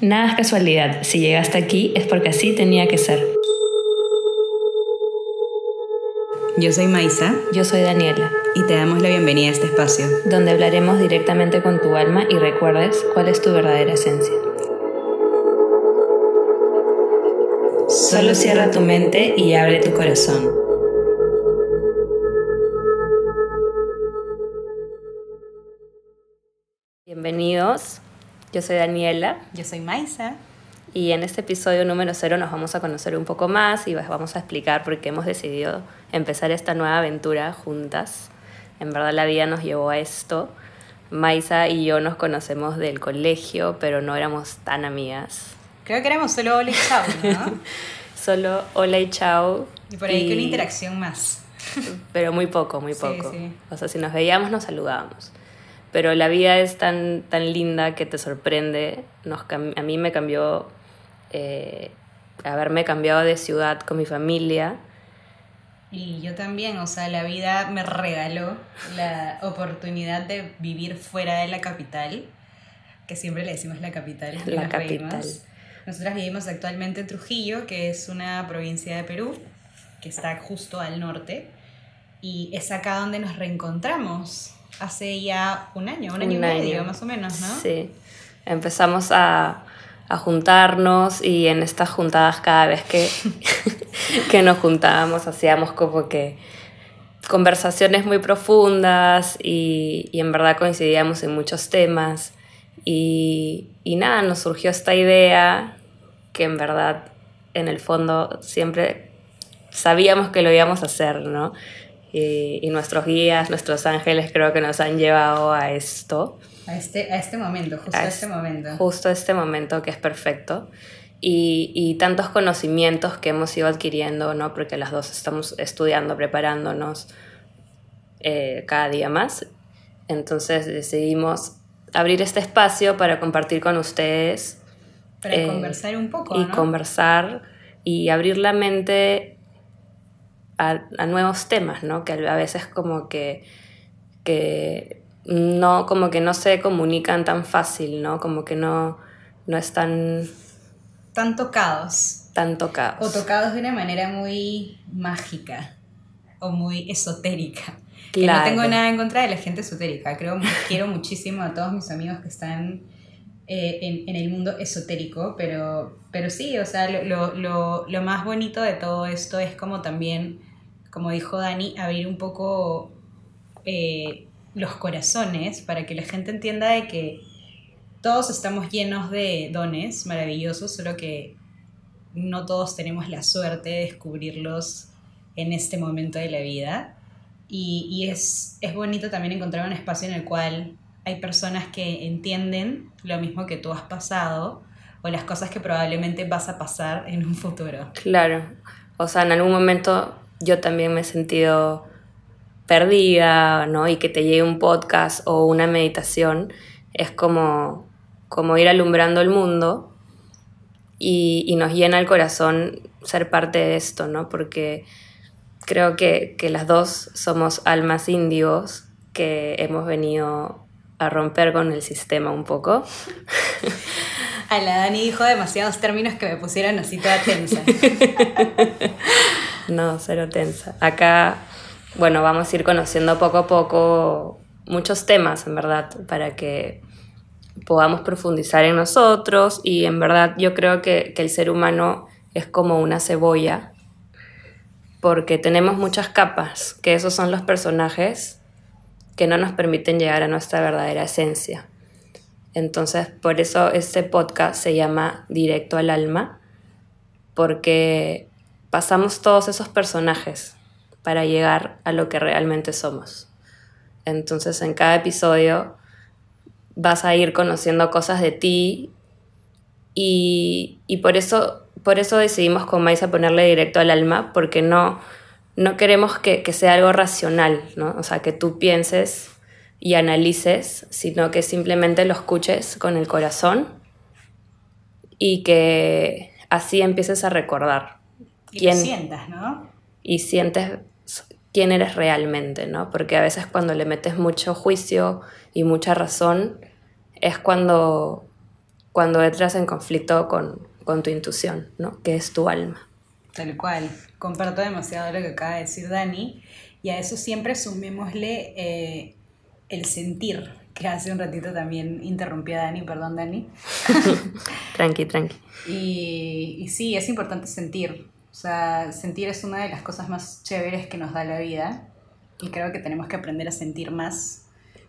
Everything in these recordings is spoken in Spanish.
Nada es casualidad, si llegaste aquí es porque así tenía que ser. Yo soy Maisa. Yo soy Daniela. Y te damos la bienvenida a este espacio. Donde hablaremos directamente con tu alma y recuerdes cuál es tu verdadera esencia. Solo cierra tu mente y abre tu corazón. Bienvenidos, yo soy Daniela. Yo soy Maisa. Y en este episodio número cero nos vamos a conocer un poco más y vamos a explicar por qué hemos decidido empezar esta nueva aventura juntas. En verdad la vida nos llevó a esto. Maisa y yo nos conocemos del colegio, pero no éramos tan amigas. Creo que éramos solo hola y chao, ¿no? solo hola y chao. Y por ahí que una interacción más. pero muy poco, muy poco. O sea, si nos veíamos nos saludábamos pero la vida es tan, tan linda que te sorprende. Nos, a mí me cambió eh, haberme cambiado de ciudad con mi familia. Y yo también, o sea, la vida me regaló la oportunidad de vivir fuera de la capital, que siempre le decimos la capital. La capital. Nosotras vivimos actualmente en Trujillo, que es una provincia de Perú, que está justo al norte, y es acá donde nos reencontramos hace ya un año, un año y medio más o menos, ¿no? Sí, empezamos a, a juntarnos y en estas juntadas cada vez que, que nos juntábamos hacíamos como que conversaciones muy profundas y, y, en verdad coincidíamos en muchos temas y, y nada, nos surgió esta idea que en verdad en el fondo siempre sabíamos que lo íbamos a hacer, ¿no? Y, nuestros guías, nuestros ángeles creo que nos han llevado a esto. A este, a este momento, justo a, este momento. Justo a este momento que es perfecto. Y, y, tantos conocimientos que hemos ido adquiriendo, ¿no? Porque las dos estamos estudiando, preparándonos eh, cada día más. Entonces decidimos abrir este espacio para compartir con ustedes. Para eh, conversar un poco. Y conversar y abrir la mente a, nuevos temas, ¿no? Que a veces como que, que no, como que no se comunican tan fácil, ¿no? Como que no, no están... Tan tocados. Tan tocados. O tocados de una manera muy mágica o muy esotérica. Claro. no tengo nada en contra de la gente esotérica. Creo, quiero muchísimo a todos mis amigos que están eh, en, en, el mundo esotérico, pero, pero sí, o sea, lo, lo, lo, más bonito de todo esto es como también como dijo Dani, abrir un poco eh, los corazones para que la gente entienda de que todos estamos llenos de dones maravillosos, solo que no todos tenemos la suerte de descubrirlos en este momento de la vida. Y, es, es bonito también encontrar un espacio en el cual hay personas que entienden lo mismo que tú has pasado o las cosas que probablemente vas a pasar en un futuro. Claro, o sea, en algún momento yo también me he sentido perdida, ¿no? Y que te llegue un podcast o una meditación es como, como ir alumbrando el mundo y, y, nos llena el corazón ser parte de esto, ¿no? Porque creo que, que las dos somos almas índigos que hemos venido a romper con el sistema un poco. A la Dani dijo demasiados términos que me pusieron así toda tensa. no, cero tensa. Acá, bueno, vamos a ir conociendo poco a poco muchos temas, en verdad, para que podamos profundizar en nosotros y en verdad yo creo que, que el ser humano es como una cebolla porque tenemos muchas capas, que esos son los personajes que no nos permiten llegar a nuestra verdadera esencia. Entonces, por eso este podcast se llama Directo al Alma, porque pasamos todos esos personajes para llegar a lo que realmente somos. Entonces, en cada episodio vas a ir conociendo cosas de ti y, por, eso, por eso decidimos con Maisa ponerle directo al alma, porque no, no queremos que, que sea algo racional, ¿no? O sea, que tú pienses y analices, sino que simplemente lo escuches con el corazón y que así empieces a recordar. Y quién, sientas, ¿no? Y sientes quién eres realmente, ¿no? Porque a veces cuando le metes mucho juicio y mucha razón es cuando cuando entras en conflicto con, con tu intuición, ¿no? Que es tu alma. Tal cual. Comparto demasiado lo que acaba de decir Dani. Y a eso siempre sumémosle eh, el sentir, que hace un ratito también interrumpí a Dani, perdón Dani. tranqui, tranqui. Y, y, sí, es importante sentir. O sea, sentir es una de las cosas más chéveres que nos da la vida. Y creo que tenemos que aprender a sentir más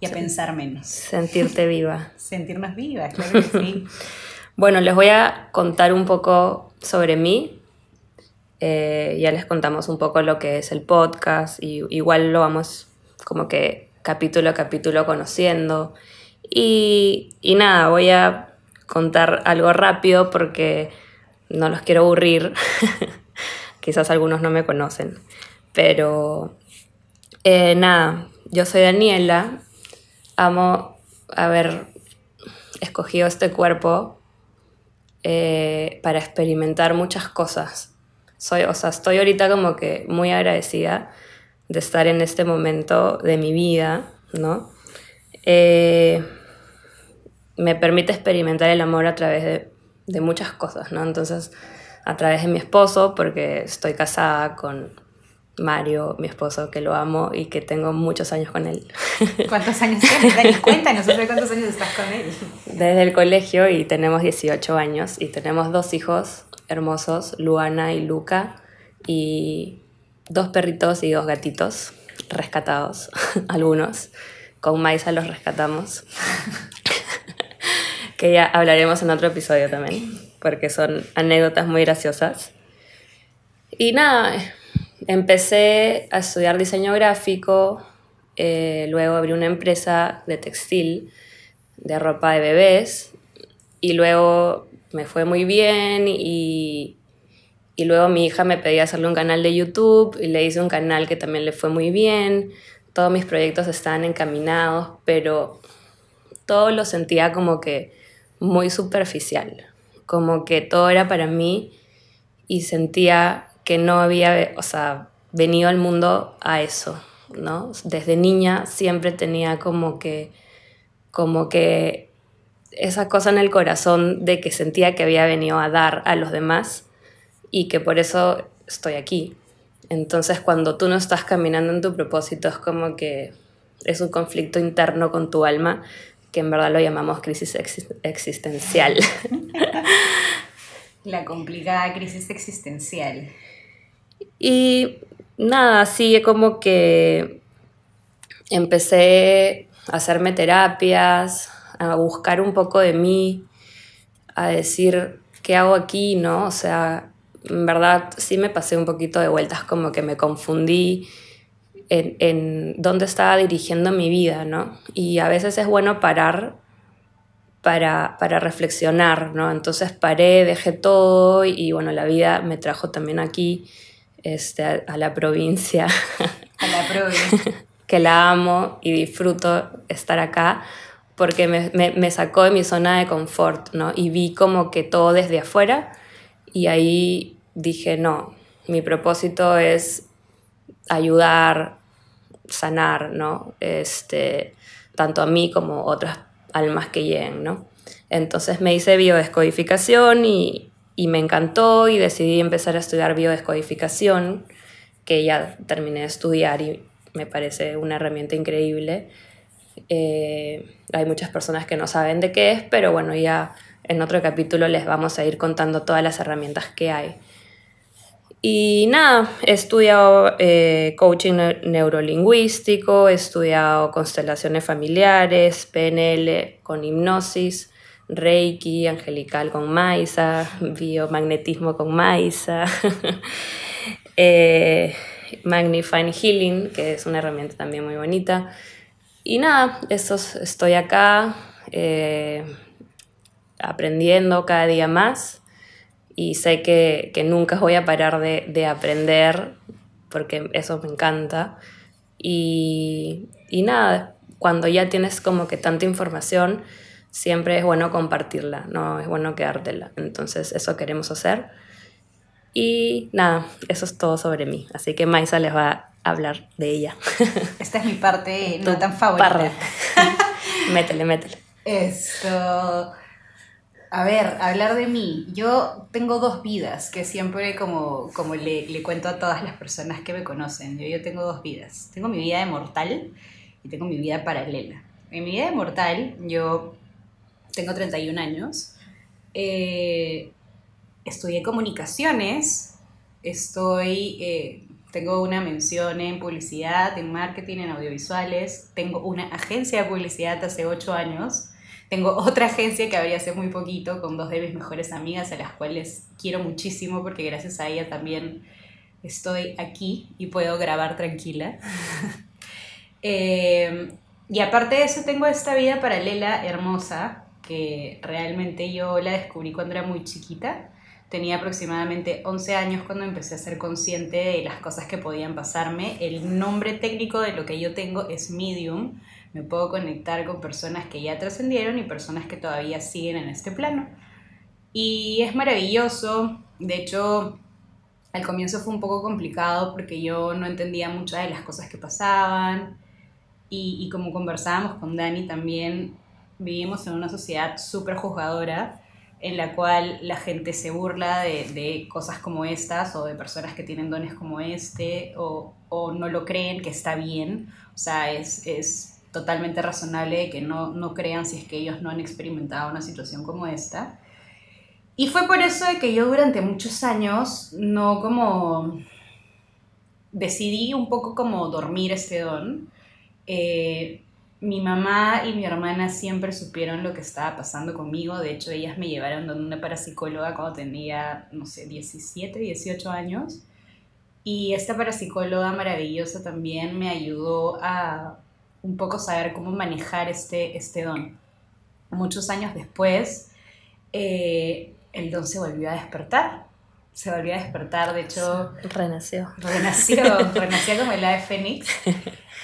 y a pensar menos. Sentirte viva. Sentirnos vivas, claro que sí. bueno, les voy a contar un poco sobre mí. Eh, ya les contamos un poco lo que es el podcast y igual lo vamos como que capítulo a capítulo conociendo. Y, y nada, voy a contar algo rápido porque no los quiero aburrir. Quizás algunos no me conocen. Pero eh, nada, yo soy Daniela. Amo haber escogido este cuerpo eh, para experimentar muchas cosas. Soy, o sea, estoy ahorita como que muy agradecida de estar en este momento de mi vida, ¿no? Eh, me permite experimentar el amor a través de, de, muchas cosas, ¿no? Entonces, a través de mi esposo, porque estoy casada con Mario, mi esposo, que lo amo y que tengo muchos años con él. ¿Cuántos años tienes? Dani, cuéntanos, ¿cuántos años estás con él? Desde el colegio y tenemos 18 años y tenemos dos hijos hermosos, Luana y Luca, y dos perritos y dos gatitos rescatados, algunos. Con Maisa los rescatamos. que ya hablaremos en otro episodio también, porque son anécdotas muy graciosas. Y nada, empecé a estudiar diseño gráfico, eh, luego abrí una empresa de textil, de ropa de bebés, y luego me fue muy bien y y luego mi hija me pedía hacerle un canal de YouTube y le hice un canal que también le fue muy bien. Todos mis proyectos estaban encaminados, pero todo lo sentía como que muy superficial. Como que todo era para mí y sentía que no había, o sea, venido al mundo a eso, ¿no? Desde niña siempre tenía como que, como que esa cosa en el corazón de que sentía que había venido a dar a los demás y que por eso estoy aquí. Entonces cuando tú no estás caminando en tu propósito es como que es un conflicto interno con tu alma que en verdad lo llamamos crisis existencial. La complicada crisis existencial. Y nada, así como que empecé a hacerme terapias, a buscar un poco de mí, a decir qué hago aquí, ¿no? O sea, en verdad sí me pasé un poquito de vueltas, como que me confundí en, en, dónde estaba dirigiendo mi vida, ¿no? Y a veces es bueno parar para, para reflexionar, ¿no? Entonces paré, dejé todo y, bueno, la vida me trajo también aquí, este, a, la provincia. A la provincia. que la amo y disfruto estar acá porque me, me, me, sacó de mi zona de confort, ¿no? Y vi como que todo desde afuera y ahí dije, no, mi propósito es ayudar, sanar, ¿no? Este, tanto a mí como otras almas que lleguen, ¿no? Entonces me hice biodescodificación y, y me encantó y decidí empezar a estudiar biodescodificación, que ya terminé de estudiar y me parece una herramienta increíble. Eh, hay muchas personas que no saben de qué es, pero bueno, ya en otro capítulo les vamos a ir contando todas las herramientas que hay. Y nada, he estudiado eh, coaching neurolingüístico, he estudiado constelaciones familiares, PNL con hipnosis, Reiki, angelical con Maisa, biomagnetismo con Maisa, eh, Magnifying Healing, que es una herramienta también muy bonita. Y nada, estoy acá. Eh, aprendiendo cada día más y sé que, que nunca voy a parar de, de, aprender porque eso me encanta. Y, y, nada, cuando ya tienes como que tanta información, siempre es bueno compartirla, no es bueno quedártela. Entonces eso queremos hacer. Y nada, eso es todo sobre mí. Así que Maisa les va a hablar de ella. Esta es mi parte no tan favorita. métele, métele. Esto A ver, hablar de mí. Yo tengo dos vidas que siempre como, como le, le cuento a todas las personas que me conocen. Yo, yo tengo dos vidas. Tengo mi vida de mortal y tengo mi vida paralela. En mi vida de mortal, yo tengo 31 años. Eh, estudié comunicaciones. Estoy... Eh, tengo una mención en publicidad, en marketing, en audiovisuales. Tengo una agencia de publicidad hace 8 años tengo otra agencia que abrí hace muy poquito con dos de mis mejores amigas, a las cuales quiero muchísimo porque gracias a ella también estoy aquí y puedo grabar tranquila. Eh, y aparte de eso tengo esta vida paralela hermosa que realmente yo la descubrí cuando era muy chiquita. Tenía aproximadamente 11 años cuando empecé a ser consciente de las cosas que podían pasarme. El nombre técnico de lo que yo tengo es medium me puedo conectar con personas que ya trascendieron y personas que todavía siguen en este plano. Y es maravilloso, de hecho, al comienzo fue un poco complicado porque yo no entendía muchas de las cosas que pasaban y, y como conversábamos con Dani también, vivimos en una sociedad súper juzgadora en la cual la gente se burla de, de, cosas como estas o de personas que tienen dones como este o, o no lo creen que está bien. O sea, es, es totalmente razonable que no, no crean si es que ellos no han experimentado una situación como esta. Y fue por eso de que yo durante muchos años no como decidí un poco como dormir este don. Eh, mi mamá y mi hermana siempre supieron lo que estaba pasando conmigo. De hecho, ellas me llevaron donde una parapsicóloga cuando tenía, no sé, 17, 18 años. Y esta parapsicóloga maravillosa también me ayudó a un poco saber cómo manejar este, este don. Muchos años después, eh, el don se volvió a despertar. Se volvió a despertar, de hecho... Renació. Renació, renació como el ave fénix.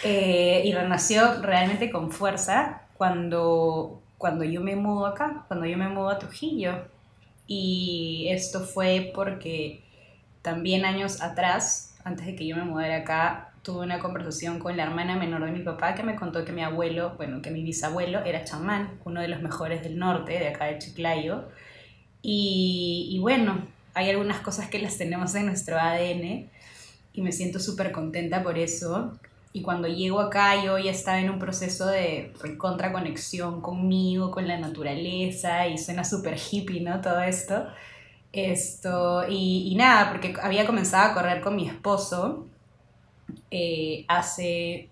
Eh, y renació realmente con fuerza cuando, cuando yo me mudo acá, cuando yo me mudo a Trujillo. Y esto fue porque también años atrás, antes de que yo me mudara acá, tuve una conversación con la hermana menor de mi papá que me contó que mi abuelo, bueno, que mi bisabuelo era chamán, uno de los mejores del norte, de acá de Chiclayo. Y, bueno, hay algunas cosas que las tenemos en nuestro ADN y me siento súper contenta por eso. Y cuando llego acá yo ya estaba en un proceso de contraconexión conmigo, con la naturaleza y suena súper hippie, ¿no? Todo esto. Esto, y nada, porque había comenzado a correr con mi esposo eh, hace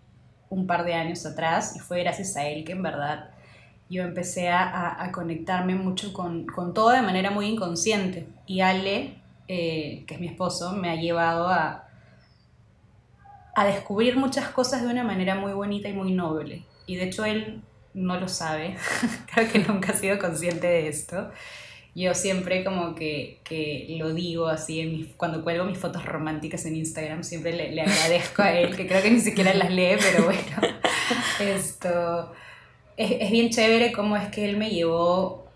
un par de años atrás y fue gracias a él que en verdad yo empecé a, a conectarme mucho con, con, todo de manera muy inconsciente. Y Ale, eh, que es mi esposo, me ha llevado a, a descubrir muchas cosas de una manera muy bonita y muy noble. Y de hecho él no lo sabe, creo que nunca ha sido consciente de esto yo siempre como que, que lo digo así, en cuando cuelgo mis fotos románticas en Instagram, siempre le, le, agradezco a él, que creo que ni siquiera las lee, pero bueno, esto es, es bien chévere cómo es que él me llevó,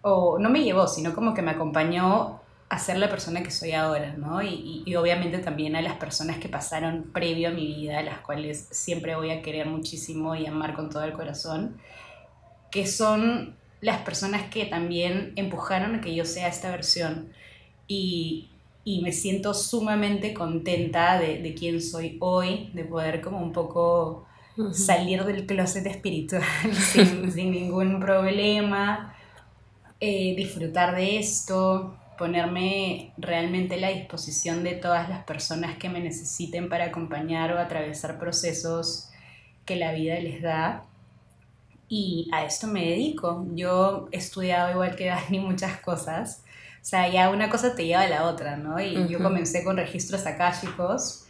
o no me llevó, sino como que me acompañó a ser la persona que soy ahora, ¿no? Y, y, obviamente también a las personas que pasaron previo a mi vida, las cuales siempre voy a querer muchísimo y amar con todo el corazón, que son las personas que también empujaron a que yo sea esta versión. Y, y me siento sumamente contenta de, de quién soy hoy, de poder como un poco salir del closet espiritual sin, sin ningún problema, eh, disfrutar de esto, ponerme realmente a la disposición de todas las personas que me necesiten para acompañar o atravesar procesos que la vida les da y a esto me dedico. Yo he estudiado igual que Dani muchas cosas. O sea, ya una cosa te lleva a la otra, ¿no? Y yo comencé con registros akáshicos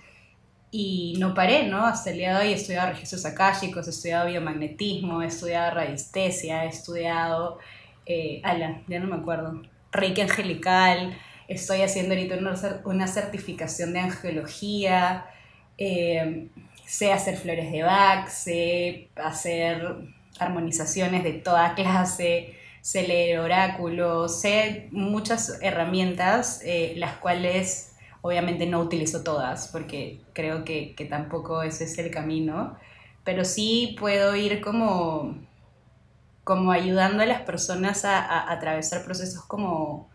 y no paré, ¿no? Hasta el día de hoy he estudiado registros akáshicos, he estudiado biomagnetismo, he estudiado radiestesia, he estudiado, eh, ala, ya no me acuerdo, reiki angelical, estoy haciendo ahorita una, una certificación de angelología, eh, sé hacer flores de Bach, sé hacer armonizaciones de toda clase, sé leer oráculos, sé muchas herramientas, eh, las cuales obviamente no utilizo todas, porque creo que, tampoco ese es el camino, pero sí puedo ir como como ayudando a las personas a, a atravesar procesos como,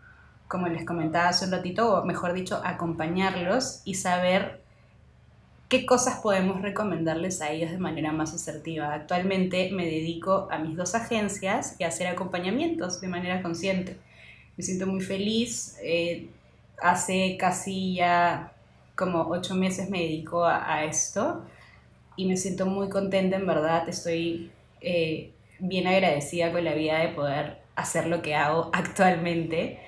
como les comentaba hace un ratito, o mejor dicho, acompañarlos y saber qué cosas podemos recomendarles a ellos de manera más asertiva. Actualmente me dedico a mis dos agencias y a hacer acompañamientos de manera consciente. Me siento muy feliz. Eh, hace casi ya como ocho meses me dedico a, esto y me siento muy contenta, en verdad. Estoy eh, bien agradecida con la vida de poder hacer lo que hago actualmente,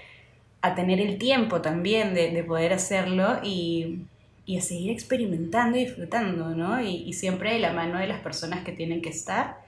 a tener el tiempo también de, de poder hacerlo y y a seguir experimentando y disfrutando, ¿no? Y, siempre de la mano de las personas que tienen que estar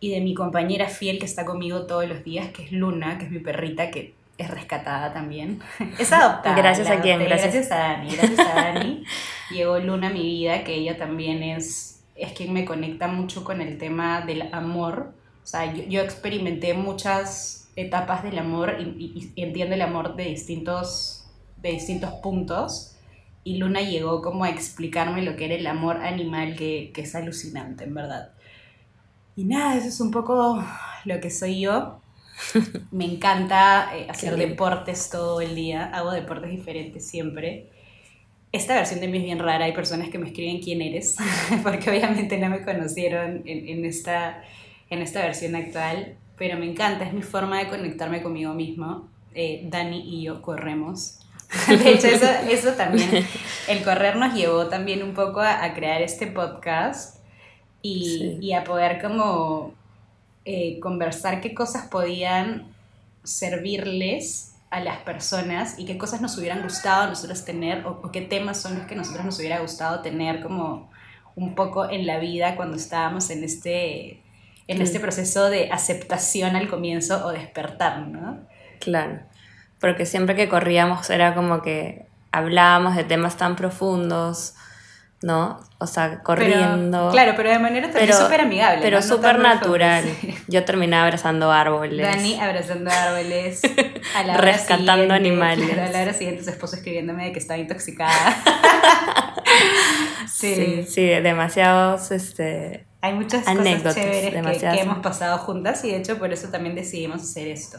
y de mi compañera fiel que está conmigo todos los días, que es Luna, que es mi perrita, que es rescatada también. Es adoptada. Gracias a quién, gracias. a Dani, gracias a Dani. Llegó Luna a mi vida, que ella también es, es quien me conecta mucho con el tema del amor. O sea, yo, experimenté muchas etapas del amor y, y, entiendo el amor de distintos, de distintos puntos y Luna llegó como a explicarme lo que era el amor animal, que, es alucinante, en verdad. Y nada, eso es un poco lo que soy yo. Me encanta eh, hacer deportes todo el día, hago deportes diferentes siempre. Esta versión de mí es bien rara, hay personas que me escriben quién eres, porque obviamente no me conocieron en, esta, en esta versión actual, pero me encanta, es mi forma de conectarme conmigo mismo. Eh, Dani y yo corremos De hecho, eso, eso también, el correr nos llevó también un poco a, crear este podcast y, y, a poder como eh, conversar qué cosas podían servirles a las personas y qué cosas nos hubieran gustado a nosotros tener o, qué temas son los que a nosotros nos hubiera gustado tener como un poco en la vida cuando estábamos en este, en este proceso de aceptación al comienzo o despertar, ¿no? Claro porque siempre que corríamos era como que hablábamos de temas tan profundos, ¿no? O sea, corriendo. claro, pero de manera también súper amigable. Pero súper natural. Yo terminaba abrazando árboles. Dani abrazando árboles. A la Rescatando animales. a la hora siguiente su esposo escribiéndome de que estaba intoxicada. sí. sí. demasiados este, Hay muchas anécdotas cosas chéveres que, que hemos pasado juntas y de hecho por eso también decidimos hacer esto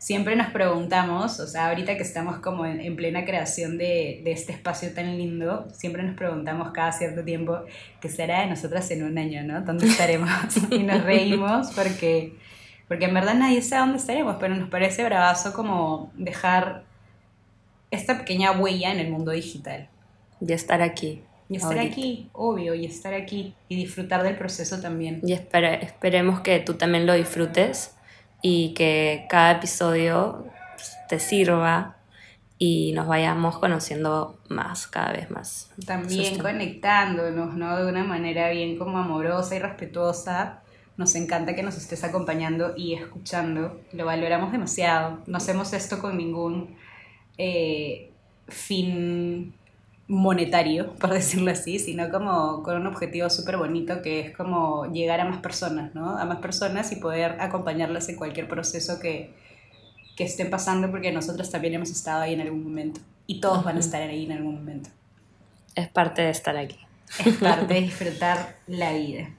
siempre nos preguntamos, o sea, ahorita que estamos como en, plena creación de, de, este espacio tan lindo, siempre nos preguntamos cada cierto tiempo qué será de nosotras en un año, ¿no? ¿Dónde estaremos? y nos reímos porque, porque en verdad nadie sabe dónde estaremos, pero nos parece bravazo como dejar esta pequeña huella en el mundo digital. Y estar aquí. Y estar aquí, obvio, y estar aquí y disfrutar del proceso también. Y esperemos que tú también lo disfrutes y que cada episodio te sirva y nos vayamos conociendo más, cada vez más. También conectándonos, ¿no? De una manera bien como amorosa y respetuosa. Nos encanta que nos estés acompañando y escuchando. Lo valoramos demasiado. No hacemos esto con ningún eh, fin monetario, por decirlo así, sino como con un objetivo súper bonito que es como llegar a más personas, ¿no? A más personas y poder acompañarlas en cualquier proceso que, que estén pasando porque nosotros también hemos estado ahí en algún momento y todos van a estar ahí en algún momento. Es parte de estar aquí. Es parte de disfrutar la vida.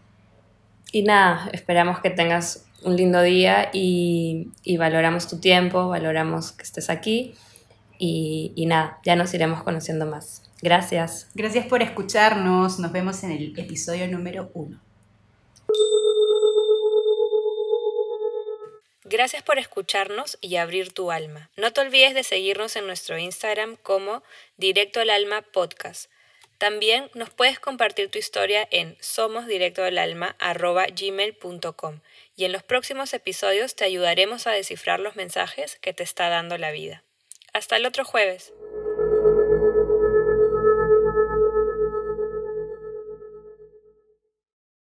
Y nada, esperamos que tengas un lindo día y, y valoramos tu tiempo, valoramos que estés aquí y, y nada, ya nos iremos conociendo más. Gracias. Gracias por escucharnos. Nos vemos en el episodio número uno. Gracias por escucharnos y abrir tu alma. No te olvides de seguirnos en nuestro Instagram como Directo al Alma Podcast. También nos puedes compartir tu historia en somosdirectoalalma.gmail.com y en los próximos episodios te ayudaremos a descifrar los mensajes que te está dando la vida. Hasta el otro jueves.